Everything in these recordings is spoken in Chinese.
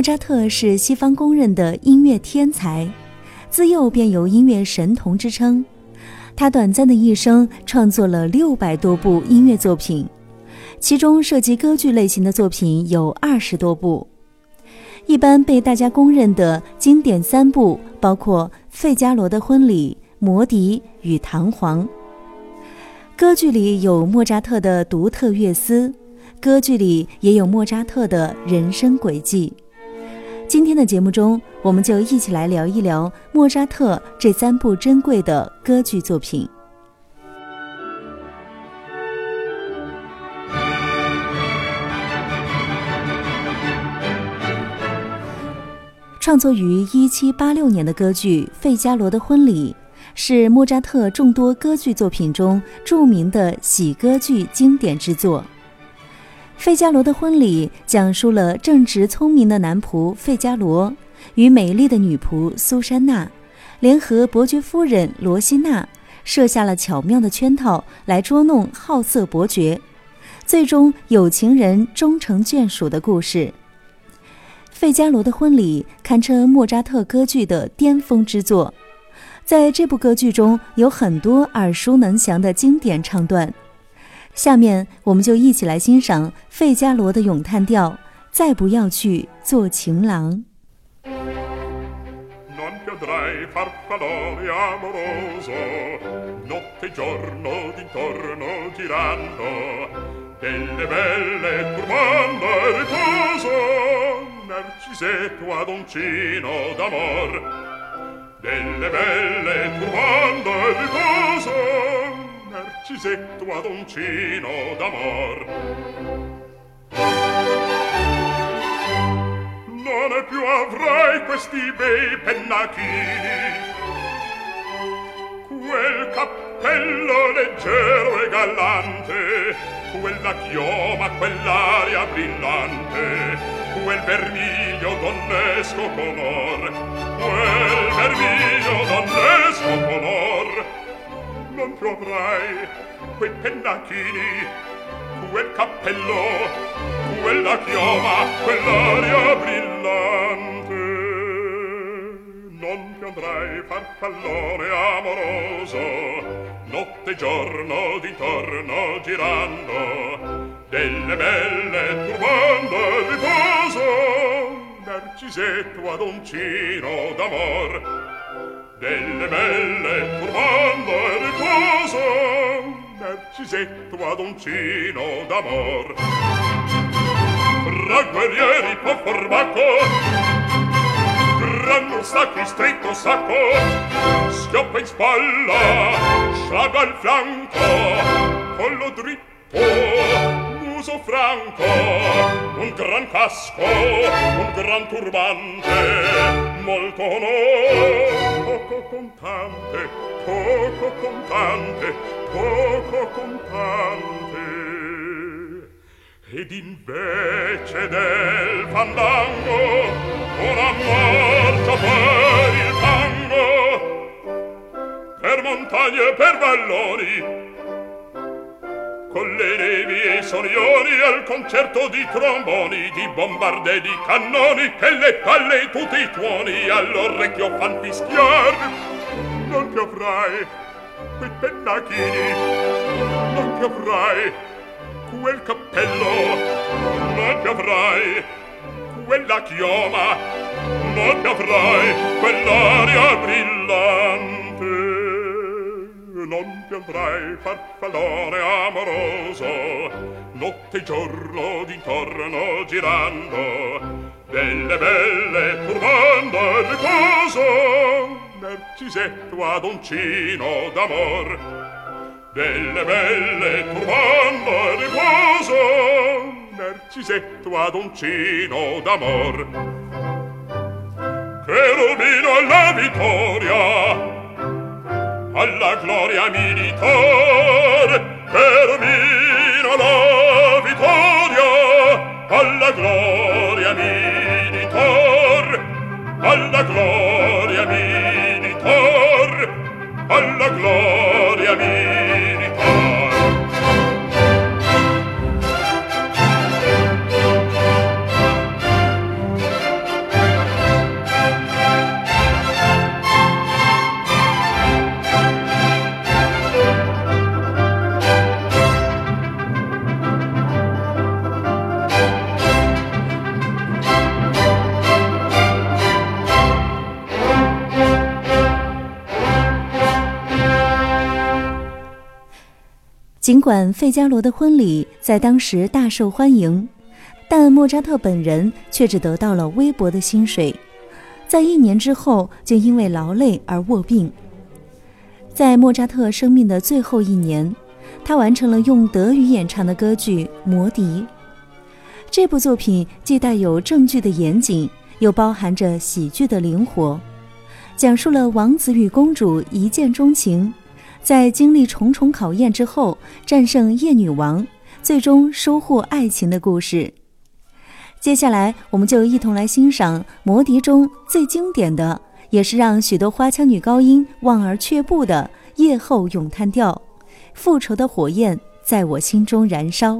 莫扎特是西方公认的音乐天才，自幼便有音乐神童之称。他短暂的一生创作了六百多部音乐作品，其中涉及歌剧类型的作品有二十多部。一般被大家公认的经典三部包括《费加罗的婚礼》《魔笛》与《弹簧》。歌剧里有莫扎特的独特乐思。歌剧里也有莫扎特的人生轨迹。今天的节目中，我们就一起来聊一聊莫扎特这三部珍贵的歌剧作品。创作于一七八六年的歌剧《费加罗的婚礼》，是莫扎特众多歌剧作品中著名的喜歌剧经典之作。费加罗的婚礼讲述了正直聪明的男仆费加罗与美丽的女仆苏珊娜联合伯爵夫人罗西娜，设下了巧妙的圈套来捉弄好色伯爵，最终有情人终成眷属的故事。费加罗的婚礼堪称莫扎特歌剧的巅峰之作，在这部歌剧中有很多耳熟能详的经典唱段。下面我们就一起来欣赏费加罗的咏叹调，再不要去做情郎。Non ne più avrai questi bei pennacchini. Quel cappello leggero e galante Quella chioma, quell'aria brillante Quel vermiglio donnesco color Quel vermiglio donnesco color non troverai quei pennacchini quel cappello quella chioma quell'aria brillante. Non piandrai farfallone amoroso notte e giorno d'intorno girando delle belle turbando il riposo narcisetto ad uncino d'amor delle belle turbando e riposo Narcisetto adoncino d'amor. Fra guerrieri po' formato gran sacchi stretto sacco schioppa in spalla sciaga al fianco collo dritto muso franco un gran casco un gran turbante molto no poco contante poco contante poco contante. Ed invece del fandango una marcia per il tango per montagne e per valloni con le nevi e i sorioni al concerto di tromboni, di bombarde di cannoni, che le palle e tutti i tuoni all'orecchio fan fischiar. Non ti avrai quei pennacchini, non ti avrai quel cappello, non ti avrai quella chioma, non ti avrai quell'aria brillante non piandrai farfallone amoroso. Notte e giorno d'intorno girando delle belle turbando il riposo narcisetto ad uncino d'amor. Delle belle turbando il riposo narcisetto ad uncino d'amor. Cherubino alla vittoria alla gloria militar termina la vittoria. Alla gloria militar alla gloria 尽管《费加罗的婚礼》在当时大受欢迎，但莫扎特本人却只得到了微薄的薪水，在一年之后就因为劳累而卧病。在莫扎特生命的最后一年，他完成了用德语演唱的歌剧《魔笛》。这部作品既带有正剧的严谨，又包含着喜剧的灵活，讲述了王子与公主一见钟情，在经历重重考验之后战胜夜女王，最终收获爱情的故事。接下来，我们就一同来欣赏《魔笛》中最经典的，也是让许多花腔女高音望而却步的夜后咏叹调，《复仇的火焰在我心中燃烧》。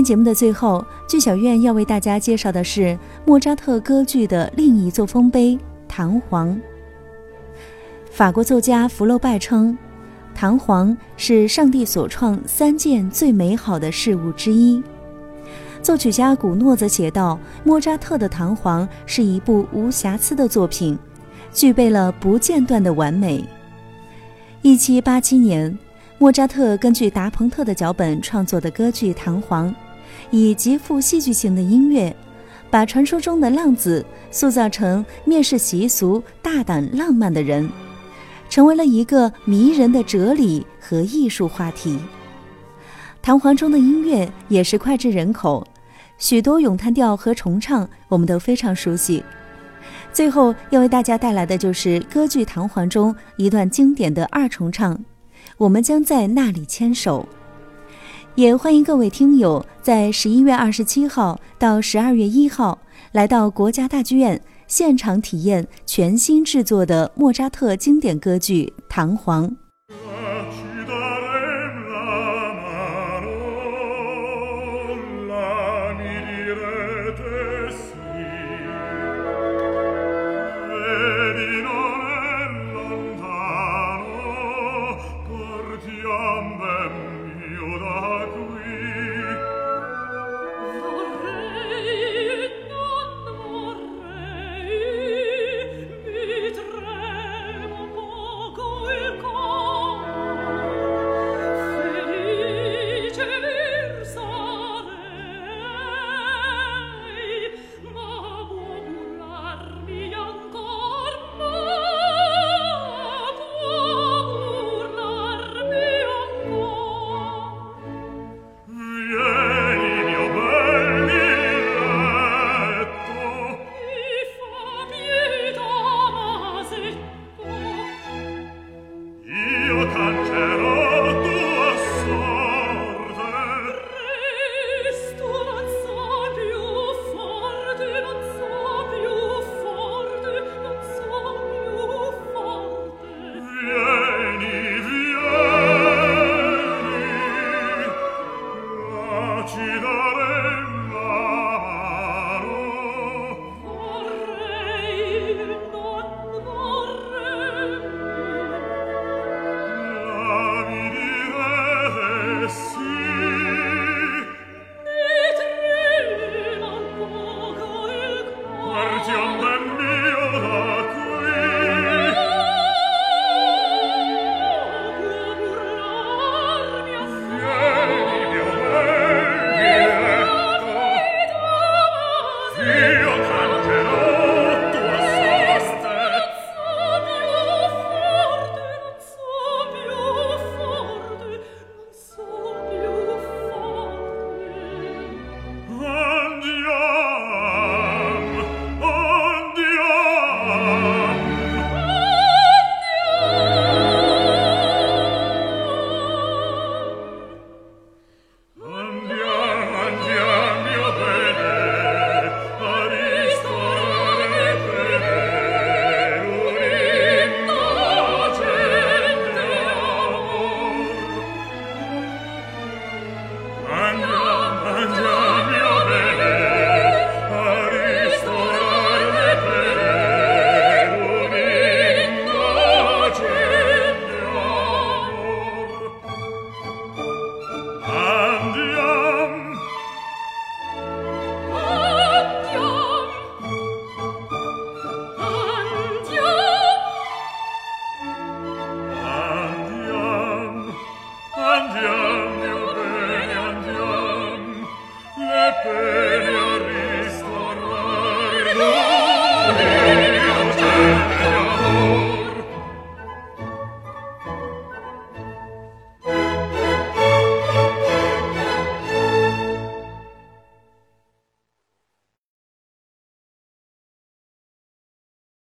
天节目的最后，剧小院要为大家介绍的是莫扎特歌剧的另一座丰碑《弹簧》。法国作家福楼拜称，弹簧是上帝所创三件最美好的事物之一。作曲家古诺则写道，莫扎特的《弹簧》是一部无瑕疵的作品，具备了不间断的完美。一七八七年。莫扎特根据达蓬特的脚本创作的歌剧《弹簧》，以极富戏剧性的音乐，把传说中的浪子塑造成蔑视习俗、大胆浪漫的人，成为了一个迷人的哲理和艺术话题。《弹簧》中的音乐也是脍炙人口，许多咏叹调和重唱我们都非常熟悉。最后要为大家带来的就是歌剧《弹簧》中一段经典的二重唱。我们将在那里牵手，也欢迎各位听友在十一月二十七号到十二月一号来到国家大剧院现场体验全新制作的莫扎特经典歌剧《弹簧》。